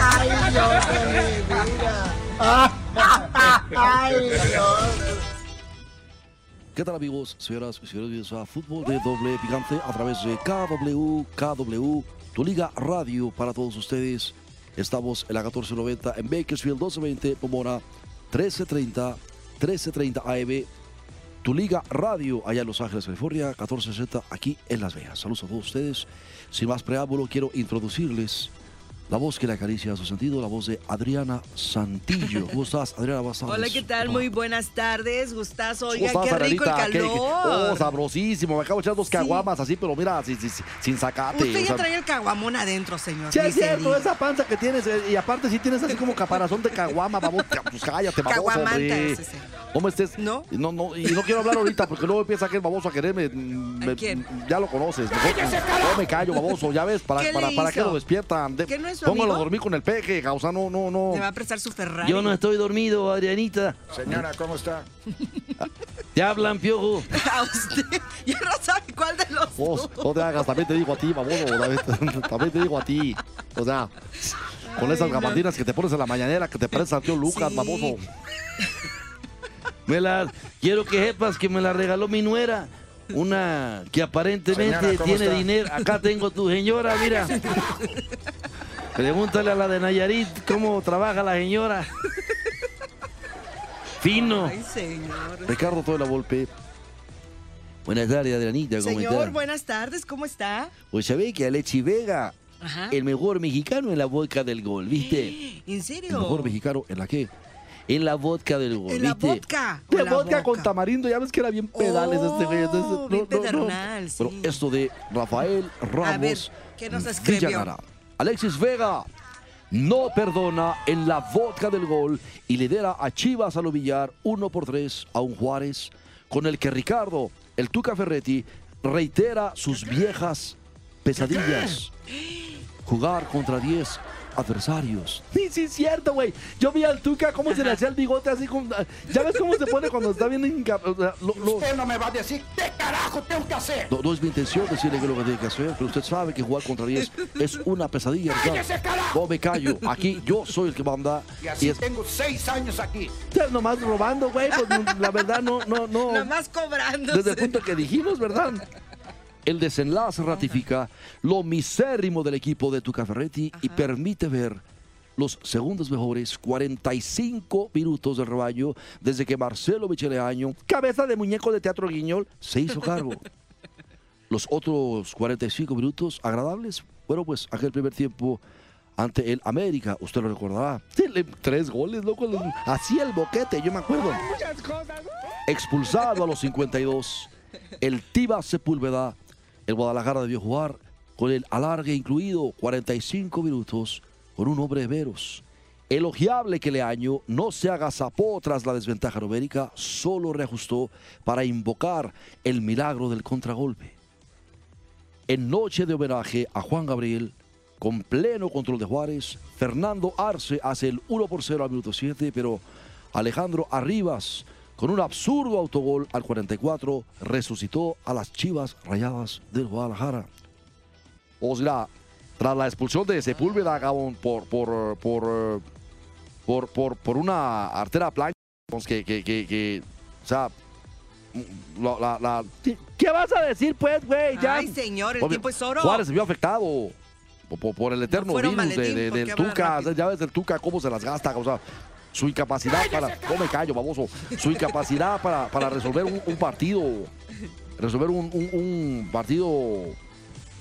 Ay, Dios. Ay, Dios. ¿Qué tal amigos, señoras y señores? Bienvenidos a Fútbol de Doble Picante a través de KW, KW, tu liga radio para todos ustedes. Estamos en la 1490 en Bakersfield, 1220 Pomona, 1330, 1330 AM. Tu liga radio allá en Los Ángeles, California, 1460 aquí en Las Vegas. Saludos a todos ustedes. Sin más preámbulo, quiero introducirles la voz que le acaricia a su sentido, la voz de Adriana Santillo. ¿Cómo estás, Adriana? Buenas tardes. Hola, ¿qué tal? ¿Cómo- Muy buenas tardes, Gustazo. Oiga, ¿Cómo qué rico el? ¿Qué- qué- calor. Oh, sabrosísimo. Me acabo de echar dos caguamas así, pero mira, sin, sin, sacate. Usted ya trae el caguamón adentro, señor. Sí, es cierto, esa panza que tienes. eh, Y aparte, sí tienes así como caparazón de caguama, vamos. Pues cállate, baboso, Caguamanta señor. ¿Cómo estés? ¿No? No, no, y no quiero hablar ahorita porque luego empieza aquel baboso a quererme. mm, me- quién? Ya lo conoces. Mejor, no me callo, baboso. Ya ves, para, ¿Qué para, para qué lo despiertan. De- ¿Que no es su póngalo a dormir con el peje, causa, no, no, no. Le va a prestar su Ferrari. Yo no estoy dormido, Adrianita. Señora, ¿cómo está? Te hablan, piojo. A usted. Ya no sabe cuál de los Vos, dos. no te hagas, también te digo a ti, baboso. También, también te digo a ti. O sea, con esas Ay, no. gabardinas que te pones en la mañanera, que te pareces al tío Lucas, Sí. baboso. Me la, quiero que sepas que me la regaló mi nuera. Una que aparentemente Señora, ¿cómo tiene está? dinero. Acá tengo tu señora, mira. Pregúntale a la de Nayarit cómo trabaja la señora. Fino. Ay, señor. Ricardo Toda la Volpe. Buenas tardes, Adrianita. ¿Cómo Señor, buenas tardes, ¿cómo está? Pues sabés que Alexi Vega, Ajá. el mejor mexicano en la vodka del gol, ¿viste? ¿En El serio? mejor mexicano en la que. En la vodka del gol, En la ¿viste? vodka. De la vodka con tamarindo, ya ves que era bien pedales este güey. Oh, entonces, bien pedernal, Pero sí. esto de Rafael Ramos ver, ¿qué nos escribió? Alexis Vega no perdona en la vodka del gol y lidera a Chivas a lo 1 por 3 a un Juárez, con el que Ricardo, el Tuca Ferretti, reitera sus viejas pesadillas. Jugar contra 10 adversarios. Sí, sí, es cierto, güey. Yo vi al Tuca cómo se le hacía el bigote así como... ¿Ya ves cómo se pone cuando está bien inca- o sea, lo- lo- Usted no me va a decir qué carajo tengo que hacer. no, no es mi intención decirle qué es lo que tiene que hacer, pero usted sabe que jugar contra 10 es una pesadilla. ¡Cállese, carajo! No me callo. Aquí yo soy el que manda. Y Y así es tengo seis años aquí. Usted nomás robando, güey. Pues la verdad, no, no, no. Nada más cobrando. Desde el punto que dijimos, ¿verdad? El desenlace ratifica lo misérrimo del equipo de Tuca Ferretti y permite ver los segundos mejores 45 minutos del rebaño desde que Marcelo Micheleaño, cabeza de muñeco de teatro guiñol, se hizo cargo. Los otros 45 minutos agradables, bueno, pues aquel primer tiempo ante el América, usted lo recordará. Sí, le- tres goles, loco. Así el boquete, yo me acuerdo. Expulsado a los 52, el Tiba Sepúlveda, el Guadalajara debió jugar con el alargue incluido 45 minutos con un hombre de veros. Elogiable que Leaño no se agazapó tras la desventaja numérica, solo reajustó para invocar el milagro del contragolpe. En noche de homenaje a Juan Gabriel, con pleno control de Juárez, Fernando Arce hace el 1 por 0 al minuto 7, pero Alejandro Arribas, con un absurdo autogol al 44, resucitó a las chivas rayadas del Guadalajara. O sea, tras la expulsión de Sepúlveda Gabón, por, por, por, por, por, por una artera plancha, que, que, que, que, o sea, la, la- la- ¿Qué- ¿Qué vas a decir, pues, güey? Ya. Ay, señor, el Obvio, tiempo es oro. Juárez se vio afectado por, por- por el eterno virus de- de- del Tuca. Ya ves el Tuca cómo se las gasta. O sea, su incapacidad para. No me callo, baboso. Su incapacidad para, para resolver un, un partido. Resolver un, un- un partido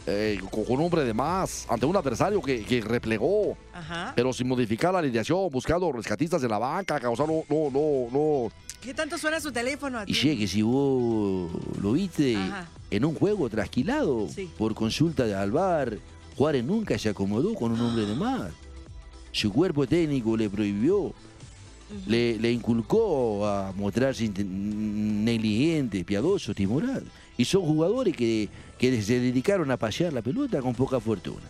eh, con, un hombre de más ante un adversario que, que replegó, Ajá. pero sin modificar la alineación, buscando rescatistas de la banca. Sea, no, no, no, no. ¿Qué tanto suena su teléfono a ti? Y che, que si vos lo viste Ajá. en un juego trasquilado Sí. por consulta de Alvar, Juárez nunca se acomodó con un hombre de más. su cuerpo técnico le prohibió, le, le inculcó a mostrarse negligente, piadoso, timoral. Y son jugadores que, que se dedicaron a pasear la pelota con poca fortuna.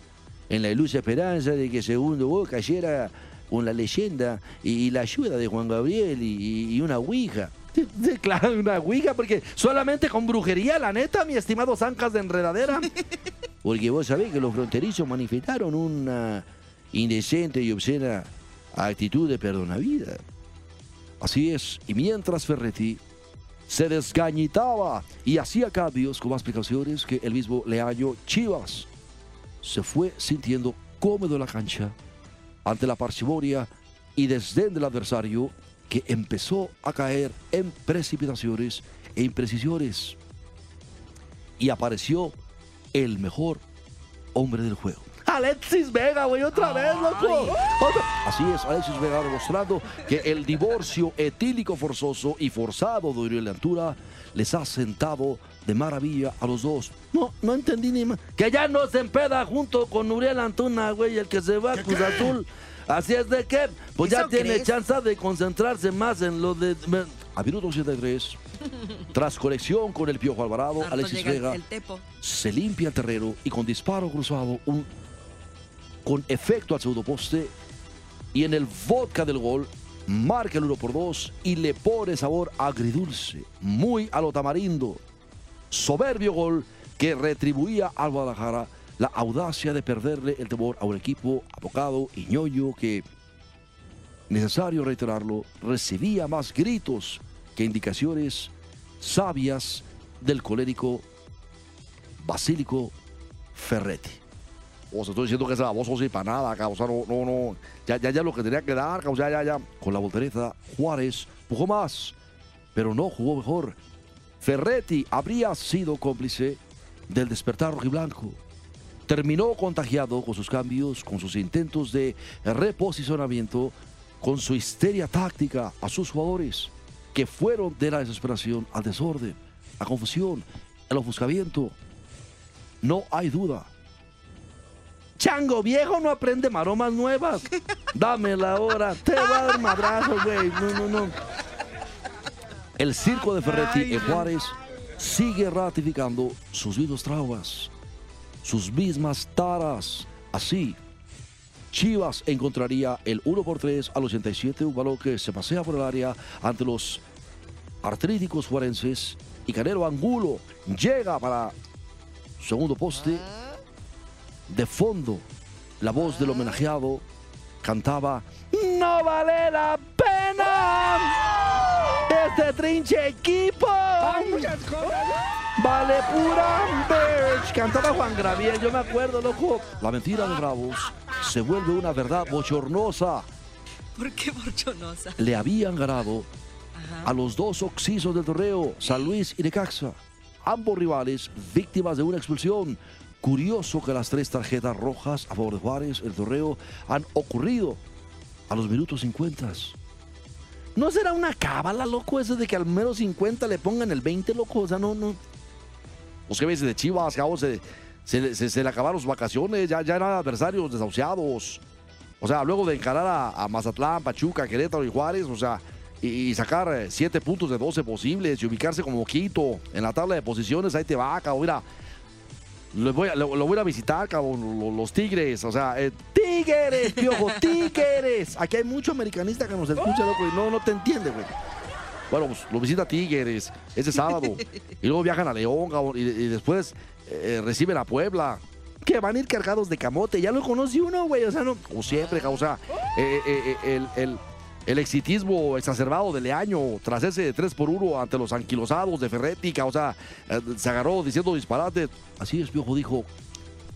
En la ilusa esperanza de que segundo gol cayera con la leyenda y, y la ayuda de Juan Gabriel y, y una ouija. Claro, una ouija, porque solamente con brujería, la neta, mi estimado Zancas de Enredadera. Porque vos sabés que los fronterizos manifestaron una indecente y obscena actitud de perdonavida. Así es, y mientras Ferretti se desgañitaba y hacía cambios con explicaciones que el mismo Leaño Chivas, se fue sintiendo cómodo en la cancha ante la parsimonia y desdén del adversario que empezó a caer en precipitaciones e imprecisiones. Y apareció el mejor hombre del juego. Alexis Vega, güey, otra vez, loco. Así es, Alexis Vega demostrando que el divorcio etílico forzoso y forzado de Uriel Antura les ha sentado de maravilla a los dos. No, no entendí ni más. Que ya no se empeda junto con Uriel Antuna, güey, el que se va a Cruz Azul. Así es de que, pues ya ¿Eso tiene crees? chance de concentrarse más en lo de... A minuto 83, tras conexión con el Piojo Alvarado, Harto Alexis Vega se limpia el terreno y con disparo cruzado, un, con efecto al segundo poste y en el vodka del gol, marca el 1 por 2 y le pone sabor agridulce, muy a lo tamarindo. Soberbio gol que retribuía al Guadalajara la audacia de perderle el temor a un equipo abocado y ñoño que, necesario reiterarlo, recibía más gritos que indicaciones sabias del colérico Basílico Ferretti. O sea, estoy diciendo que ese baboso sí para nada, sea, no, no, no, ya, ya, ya lo que tenía que dar, o sea, ya, ya. Con la voltereta, Juárez jugó más, pero no jugó mejor. Ferretti habría sido cómplice del despertar rojiblanco. Terminó contagiado con sus cambios, con sus intentos de reposicionamiento, con su histeria táctica a sus jugadores, que fueron de la desesperación al desorden, a confusión, al ofuscamiento. No hay duda. Chango viejo no aprende maromas nuevas. Dame la hora. Te voy a dar madrazo, güey. No, no, no. El circo de Ferretti en Juárez sigue ratificando sus mismos traumas, sus mismas taras. Así, Chivas encontraría el 1 por 3 al 87, un balón que se pasea por el área ante los artríticos juarenses y Canelo Angulo llega para segundo poste. De fondo, la voz del homenajeado cantaba ¡No vale la pena! ¡Este trinche equipo! ¡Vale pura bitch! Cantaba Juan Graviel, yo me acuerdo, loco. La mentira de Bravos se vuelve una verdad bochornosa. ¿Por qué borchonosa? Le habían ganado a los dos oxisos del torneo, San Luis y Necaxa. Ambos rivales víctimas de una expulsión. Curioso que las tres tarjetas rojas a favor de Juárez, el torneo, han ocurrido a los minutos 50. ¿No será una cábala, loco, eso de que al menos 50 le pongan el 20, loco? O sea, no, no. Los que ves de Chivas, cabos, se, se, se- se le acabaron sus vacaciones, ya, ya eran adversarios desahuciados. O sea, luego de encarar a, Mazatlán, Pachuca, Querétaro y Juárez, o sea, y, sacar eh, siete puntos de 12 posibles y ubicarse como quito en la tabla de posiciones, ahí te va, cabrón. Mira, lo voy, a, lo, lo voy a visitar, cabrón, lo- los Tigres, o sea, eh, Tigres, piojo, Tigres. Aquí hay mucho americanista que nos escucha, loco, y no, no te entiende, güey. Bueno, pues lo visita Tigres ese sábado. y luego viajan a León, cabrón, y, y después eh, reciben a Puebla. Que van a ir cargados de camote. Ya lo conocí uno, güey. O sea, no, como siempre, cabrón, o sea, eh, eh, eh, el, el, el exitismo exacerbado de Leaño tras ese 3 por 1 ante los anquilosados de Ferretti, cabrón, o sea, eh, se agarró diciendo disparate. Así es, Piojo dijo,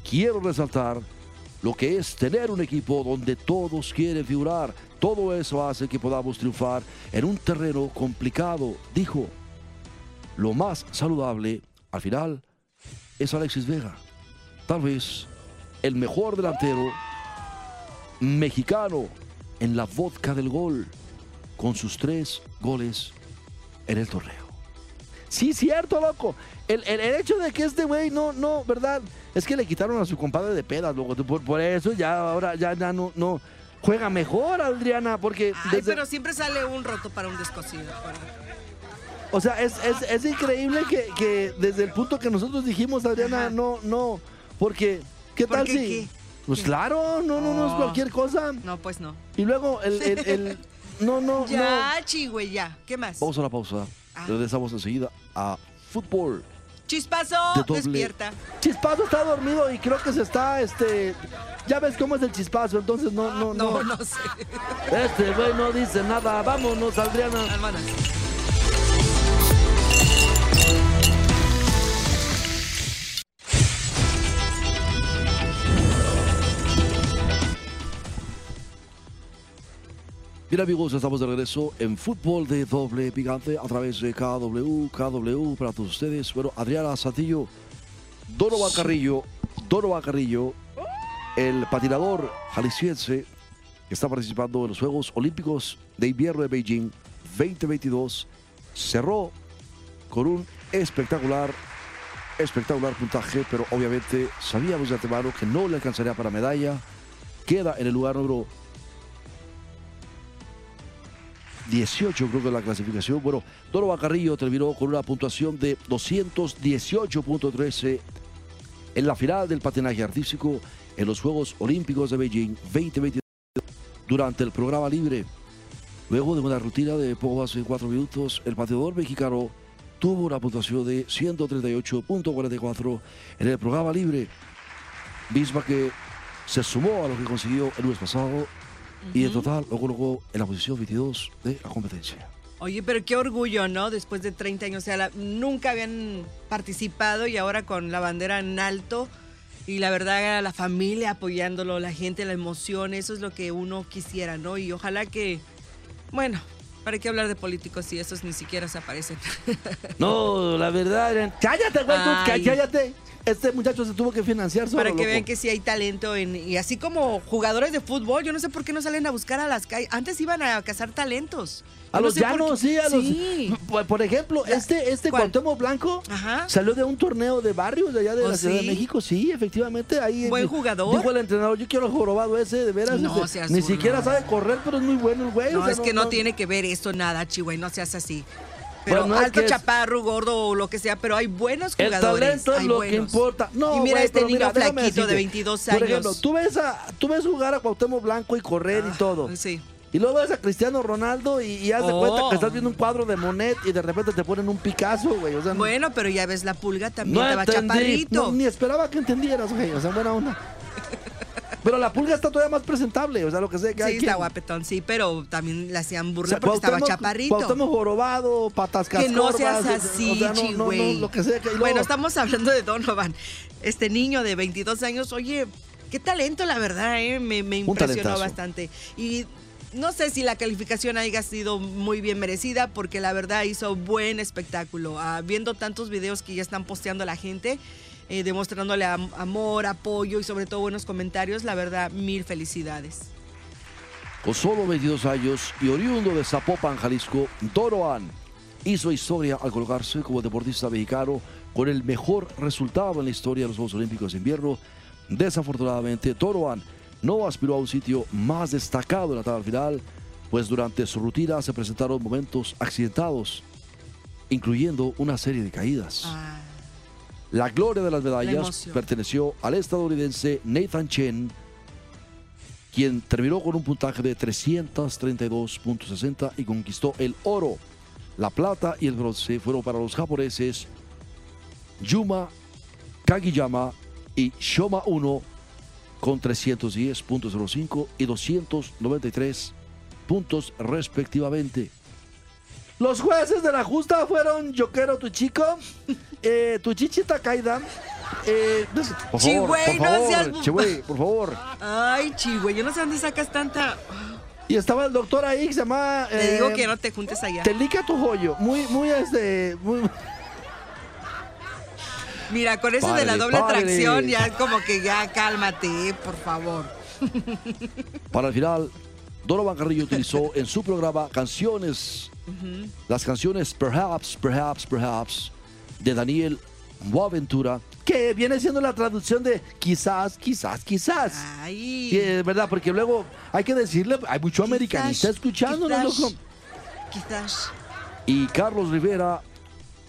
quiero resaltar lo que es tener un equipo donde todos quieren figurar. Todo eso hace que podamos triunfar en un terreno complicado, dijo. Lo más saludable, al final, es Alexis Vega. Tal vez el mejor delantero mexicano en la vodka del gol, con sus tres goles en el torneo. Sí, cierto, loco. El, el- el hecho de que este güey no, no, ¿verdad? Es que le quitaron a su compadre de pedas, loco. Por, por eso ya, ahora ya, ya no, no. juega mejor, Adriana, porque Ay, desde- pero siempre sale un roto para un descosido. o sea, es, es- es increíble que, que desde el punto que nosotros dijimos, Adriana, Ajá. no, no, porque, ¿qué ¿Por tal qué si? qué? Pues claro, no, no, no es Oh. cualquier cosa. No, pues no. Y luego el, el, el- no, no, no. Ya, chigüey, ya. ¿Qué más? Vamos a la pausa. Ah. Regresamos enseguida a fútbol. Chispazo, de doble. despierta. Chispazo está dormido y creo que se está, este, ya ves cómo es el chispazo, entonces no, no, no. No, no sé. Este güey no dice nada. Vámonos, Adriana. Hermanas. Bien amigos, estamos de regreso en fútbol de doble picante a través de KW, KW para todos ustedes. Bueno, Adriana Santillo, Donovan Carrillo, Donovan Carrillo, el patinador jalisciense que está participando en los Juegos Olímpicos de Invierno de Beijing 2022, cerró con un espectacular, espectacular puntaje, pero obviamente sabíamos de antemano que no le alcanzaría para medalla. Queda en el lugar número 18 creo que la clasificación. Bueno, Donovan Carrillo terminó con una puntuación de 218.13 en la final del patinaje artístico en los Juegos Olímpicos de Beijing 2022 durante el programa libre. Luego de una rutina de poco más de 4 minutos, el patinador mexicano tuvo una puntuación de 138.44 en el programa libre, misma que se sumó a lo que consiguió el lunes pasado y en total lo colocó en la posición 22 de la competencia. Oye, pero qué orgullo, ¿no? Después de 30 años, o sea, la- nunca habían participado y ahora con la bandera en alto y la verdad la familia apoyándolo, la gente, la emoción, eso es lo que uno quisiera, ¿no? Y ojalá que, bueno, ¿para qué hablar de políticos si esos ni siquiera se aparecen? No, la verdad. era- Cállate, güey, cállate. Este muchacho se tuvo que financiar solo. Para que loco. vean que sí hay talento en, y así como jugadores de fútbol, yo no sé por qué no salen a buscar a las calles. Antes iban a cazar talentos. A no los llanos, sí, a los. Sí. Por- Por ejemplo, este, este ¿Cuál? Cuauhtémoc Blanco Ajá. salió de un torneo de barrios de allá de ¿Oh, la Ciudad de? México. Sí, efectivamente. Ahí Buen jugador. Dijo el entrenador, yo quiero el jorobado ese, de veras. No este, seas Ni siquiera sabe correr, pero es muy bueno el güey. o No, sea, es que no, tiene que ver eso nada, Chihuahua, no seas así. Pero Bueno, no es alto, es- chaparro, gordo o lo que sea, pero hay buenos El jugadores. talento es que buenos. importa. No, y mira güey, este niño mira, flaquito de decirte. 22 Por años. ejemplo, tú ves, a, tú ves jugar a Cuauhtémoc Blanco y correr y todo. Ah, Sí. Y luego ves a Cristiano Ronaldo y, y haz de Oh. cuenta que estás viendo un cuadro de Monet y de repente te ponen un Picasso, güey. O sea, Bueno, pero ya ves, la pulga también no estaba entendí. chaparrito. No, ni esperaba que entendieras, güey. O sea, buena onda. Pero la pulga está todavía más presentable. O sea, lo que sé que Sí, está guapetón, sí, pero también le hacían O burla sea, porque estaba chaparrito. Cuauhtémoc jorobado, patas Que no seas así, o sea, no, no, no, lo que sea que Bueno, estamos hablando de Donovan. Este niño de 22 años, oye, qué talento, la verdad, ¿eh? me, me impresionó bastante. Y no sé si la calificación haya sido muy bien merecida, porque la verdad hizo buen espectáculo. Ah, viendo tantos videos que ya están posteando la gente, eh, demostrándole am- amor, apoyo y sobre todo buenos comentarios, la verdad, mil felicidades. Con solo 22 años y oriundo de Zapopan, Jalisco, Doroan hizo historia al colocarse como deportista mexicano con el mejor resultado en la historia de los Juegos Olímpicos de Invierno. Desafortunadamente, Doroan no aspiró a un sitio más destacado en la tabla final, pues durante su rutina se presentaron momentos accidentados, incluyendo una serie de caídas. Ah, La gloria de las La medallas perteneció al estadounidense Nathan Chen, quien terminó con un puntaje de 332.60 y conquistó el oro. La plata y el bronce fueron para los japoneses Yuma Kagiyama y Shoma 1 con 310.05 y 293 puntos respectivamente. Los jueces de la justa fueron eh, Tuchichi Takaida. Eh, por favor, Chihuey, por no favor, seas Chihuey, por favor. Ay, chihuahua, yo no sé dónde sacas tanta... Y estaba el doctor ahí que se llama. Te digo eh, que no te juntes allá. Telica tu joyo. Muy, muy este. Muy, Mira, con eso de la doble párale. tracción, ya como que ya cálmate, por favor. Para el final, Donovan Carrillo utilizó en su programa canciones, las canciones Perhaps, Perhaps, Perhaps de Daniel Boaventura, que viene siendo la traducción de quizás, quizás, quizás. Ay. Es verdad, porque luego hay que decirle, hay mucho americanista escuchándonos, quizás, loco. Quizás. Y Carlos Rivera,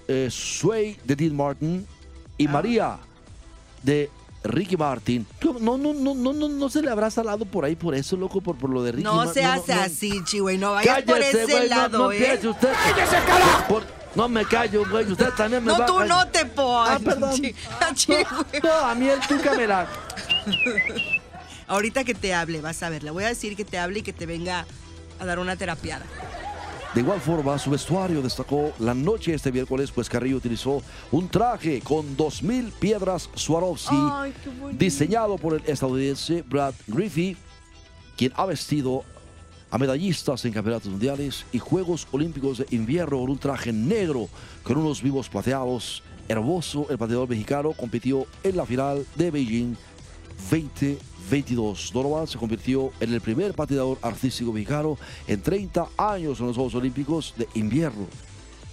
eh, Sway de Dean Martin y María de Ricky Martin. No, no, no, no, no, no se le habrá salado por ahí por eso, loco, por, por lo de Ricky No Martin. se hace así, chihuey. No vayas por ese güey, no- lado, no, ¿eh? usted. ¡Cállese, carajo! Por- no me callo, güey. Usted también me No, va tú a- no te pones. Ah, perdón. chihuey. No, a mí el tuca me la... Ahorita que te hable, vas a ver. Le voy a decir que te hable y que te venga a dar una terapiada. De igual forma, su vestuario destacó la noche de este miércoles, pues Carrillo utilizó un traje con 2.000 piedras Swarovski, Ay, diseñado por el estadounidense Brad Griffey, quien ha vestido a medallistas en campeonatos mundiales y Juegos Olímpicos de Invierno con un traje negro con unos vivos plateados. Hermoso, el pateador mexicano compitió en la final de Beijing 2022. Donovan se convirtió en el primer pateador artístico mexicano en 30 años en los Juegos Olímpicos de Invierno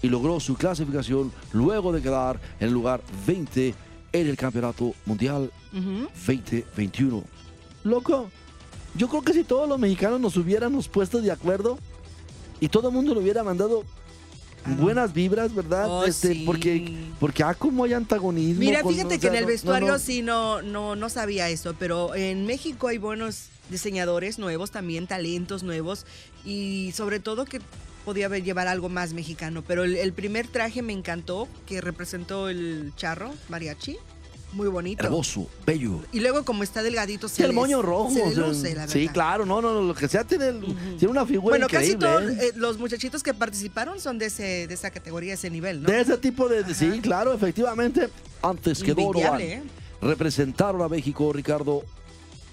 y logró su clasificación luego de quedar en el lugar 20 en el Campeonato Mundial 2021. Loco, yo creo que si todos los mexicanos nos hubiéramos puesto de acuerdo y todo el mundo le hubiera mandado buenas vibras, ¿verdad? Oh, este, sí. porque, porque ah, como hay antagonismo. Mira, con- fíjate o que en el no, vestuario no. sí no, no, no sabía eso, pero en México hay buenos diseñadores nuevos, también talentos nuevos y sobre todo que podía haber- llevar algo más mexicano. Pero el, el primer traje me encantó, que representó el charro mariachi, muy bonito. Hermoso, bello. Y luego como está delgadito se Sí, el les- moño rojo. se o sea, sí, claro, no, no, no, lo que sea tiene, tiene una figura Bueno, casi increíble. todos ¿eh? eh, los muchachitos que participaron son de, ese, de esa categoría, ese nivel, ¿no? De ese tipo de. Sí, claro, efectivamente. Antes que Donovan ¿eh? representaron a México Ricardo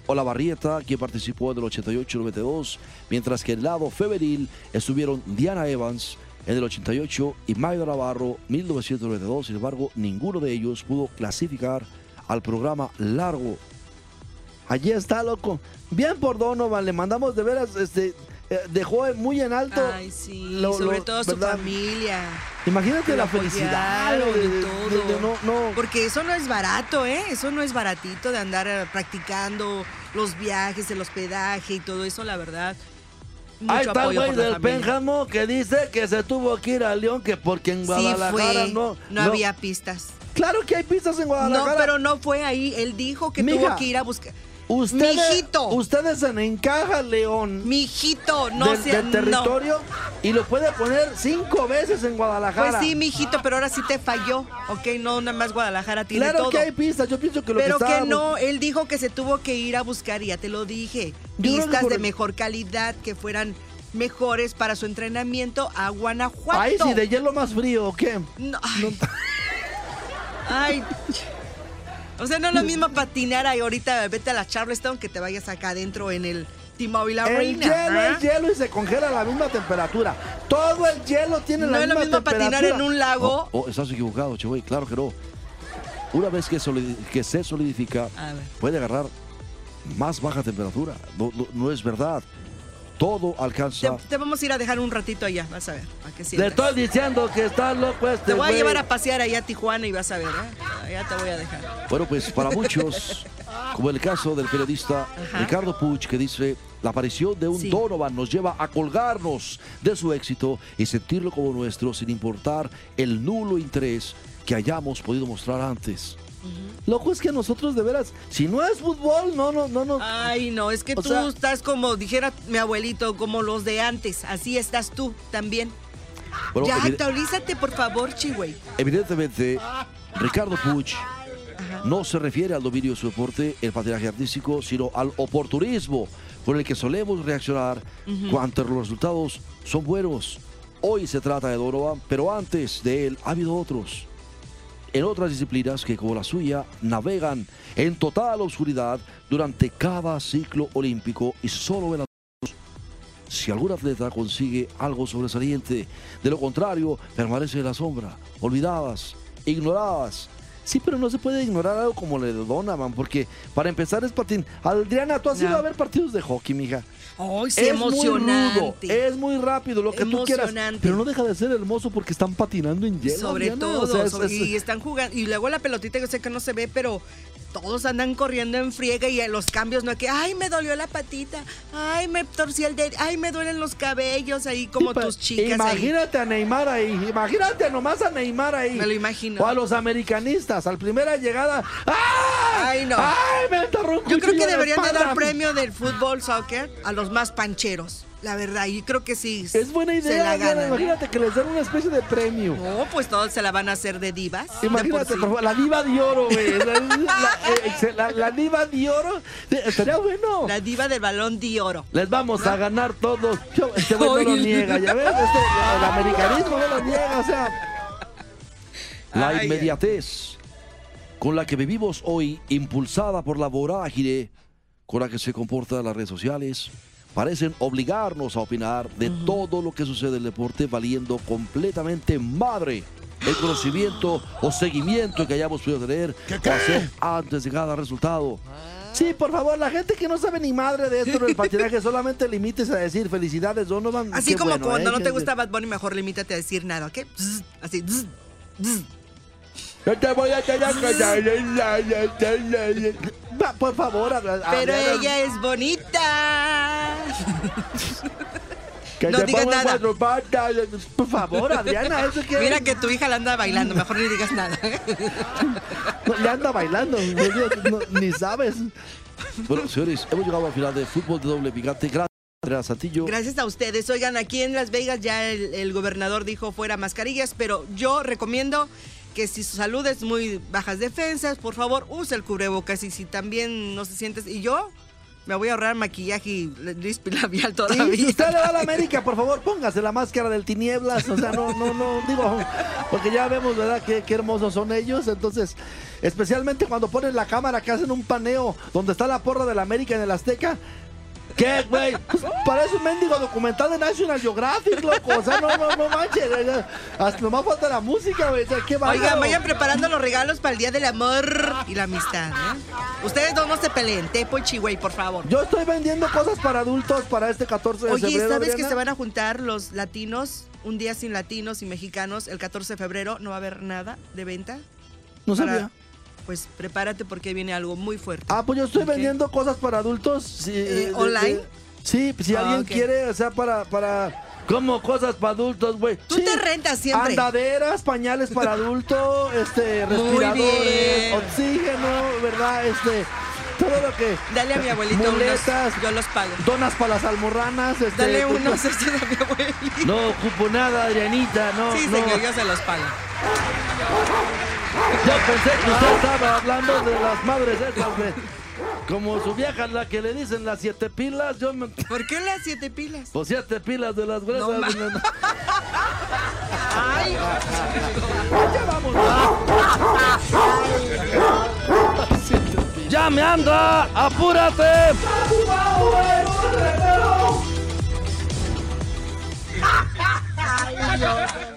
Olavarrieta, quien participó en el 88-92, mientras que el lado femenil estuvieron Diana Evans en el 88 y Mayra Navarro 1992. Sin embargo, ninguno de ellos pudo clasificar al programa largo. Allí está, loco. Bien por Donovan, le mandamos de veras, este, eh, dejó muy en alto. Ay, sí, lo- sobre lo- todo su ¿verdad? familia. Imagínate la felicidad apoyaron de, y de- todo. de- de no, no. Porque eso no es barato, ¿eh? Eso no es baratito de andar eh, practicando los viajes, el hospedaje y todo eso, la verdad. Mucho Ahí está el güey del. Pénjamo que dice que se tuvo que ir a León, que porque en Guadalajara no, no, había pistas. Claro que hay pistas en No, Guadalajara. pero no fue ahí. Él dijo que Mija, tuvo que ir a buscar. Ustedes, Mijito. ustedes en Encaja León Mijito, no sé. del territorio y lo puede poner cinco veces en Guadalajara. Pues sí, mijito, pero ahora sí te falló. Ok, no, nada más Guadalajara tiene Claro todo. que hay pistas. Yo pienso que lo Pero que no, él dijo que se tuvo que ir a buscar, ya te lo dije, pistas por de mejor calidad que fueran mejores para su entrenamiento a Guanajuato. Ay, sí, de hielo más frío, ¿o qué? No, ay. Ay. O sea, no es lo mismo patinar ahí ahorita, vete a la Charleston que te vayas acá adentro en el T-Mobile El hielo ¿ah? es hielo y se congela a la misma temperatura. Todo el hielo tiene No la es lo misma mismo patinar temperatura. en un lago. Oh, oh, estás equivocado, Chevoy, claro que no. Una vez que, que se solidifica, puede agarrar más baja temperatura. No, no- no es verdad. Todo Te, alcanza. te vamos a ir a dejar un ratito allá, vas a ver, que Le sientas. estoy diciendo que está loco este Te voy a güey. llevar a pasear allá a Tijuana y vas a ver, ¿eh? Allá te voy a dejar. Bueno, pues para muchos, como el caso del periodista Ricardo Puch, que dice, la aparición de un Sí. Donovan nos lleva a colgarnos de su éxito y sentirlo como nuestro sin importar el nulo interés que hayamos podido mostrar antes. Loco, es que nosotros de veras, si no es fútbol, no, no, no, no. Ay, no, es que O tú sea- estás como dijera mi abuelito, como los de antes. Así estás tú también. Bueno, ya, actualízate, por favor, Chihuey. evidentemente, Ricardo Puch no se refiere al dominio de su deporte, el patinaje artístico, sino al oportunismo por el que solemos reaccionar cuando los resultados son buenos. Hoy se trata de Donovan, pero antes de él ha habido otros. En otras disciplinas que como la suya navegan en total oscuridad durante cada ciclo olímpico y solo ven a si algún atleta consigue algo sobresaliente. De lo contrario, permanece en la sombra, olvidadas, ignoradas, Sí, pero no se puede ignorar algo como lo de Donovan, porque para empezar es patín. Adriana, tú has ido a ver partidos de hockey, mija. Ay, sí, es muy rudo, es muy rápido, lo que tú quieras. Pero no deja de ser hermoso porque están patinando en hielo. Sobre Adriana, todo, o sea, es- sobre- es- y están jugando, y luego la pelotita, yo sé que no se ve, pero todos andan corriendo en friega y los cambios no es que, ay, me dolió la patita, ay, me torcí el dedo, ay, me duelen los cabellos, ahí como Sí, tus chicas ahí. Imagínate a Neymar ahí, imagínate nomás a Neymar ahí. Me lo imagino. O a los americanistas, al primera llegada. ¡Ay! Ay, no. ¡Ay, me Yo creo que deberían de dar premio del fútbol, soccer, a los más pancheros, la verdad, y creo que sí. Es buena se idea, la imagínate que les den una especie de premio. No, pues todos se la van a hacer de divas. por Imagínate, sí. por la diva de oro, güey. La, la- ex- la- la diva de oro. eh, Estaría bueno. La diva del balón de oro. Les vamos a ganar todos. Este güey no lo niega, ya ves, este, el americanismo no lo niega, o sea. La inmediatez con la que vivimos hoy, impulsada por la vorágine con la que se comportan las redes sociales, parecen obligarnos a opinar de todo lo que sucede en el deporte, valiendo completamente madre el conocimiento o seguimiento que hayamos podido tener o hacer antes de cada resultado. Sí, por favor, la gente que no sabe ni madre de esto del patinaje, solamente limítese a decir felicidades, Donovan. Así Qué como bueno, cuando ¿eh? no te gusta Bad Bunny, mejor limítate a decir nada, ¿ok? Así. Yo te voy a tener que- Va, Por favor, habla- Pero ella es bonita. que no digas nada. cuatro patas. Por favor, Adriana, eso que Mira que tu hija la anda bailando, mejor ni digas nada. No, le anda bailando, no, no, ni sabes. Bueno, señores, hemos llegado al final de Fútbol de Doble Picante. Gracias. Gracias a ustedes. Oigan, aquí en Las Vegas ya el, el gobernador dijo fuera mascarillas, pero yo recomiendo que si su salud es muy bajas defensas, por favor, use el cubrebocas y si también no se sientes... Y yo me voy a ahorrar maquillaje y labial Y todavía. si usted le va a la América, por favor, póngase la máscara del tinieblas. O sea, no, no, no, digo, porque ya vemos, ¿verdad?, qué, qué hermosos son ellos. Entonces, especialmente cuando ponen la cámara que hacen un paneo donde está la porra de la América en el Azteca. ¿Qué, güey? Parece un mendigo documental de National Geographic, loco. O sea, no, no, no manches. Hasta nomás falta la música, güey. O sea, qué Oigan, vayan preparando los regalos para el Día del Amor y la Amistad. ¿eh? Ustedes dos no se peleen, Tepo y Chihuey, por favor. Yo estoy vendiendo cosas para adultos para este 14 de Oye, febrero. ¿sabes que Adriana. se van a juntar los latinos? Un día sin latinos y mexicanos. El 14 de febrero no va a haber nada de venta. No para- sabía. Pues prepárate porque viene algo muy fuerte. Ah, pues yo estoy vendiendo cosas para adultos. sí, Eh, ¿online? sí, si Ah, alguien quiere, o sea, para, para. ¿Cómo cosas para adultos, güey? Tú te rentas siempre. Andaderas, pañales para adulto, este, respiradores, oxígeno, ¿verdad? Este, todo lo que. Dale a mi abuelito unos, Muletas, yo los pago. donas para las almorranas, este. Dale pues, unos estos a mi abuelito. No ocupo nada, Adrianita, no, sí, no. señor, yo se los pago. Yo pensé que usted estaba hablando de las madres esas de... Como su vieja, la que le dicen las siete pilas, yo me... ¿Por qué las siete pilas? Pues siete pilas de las gruesas. No, ¡Ya me anda! ¡Apúrate! Ay, Dios.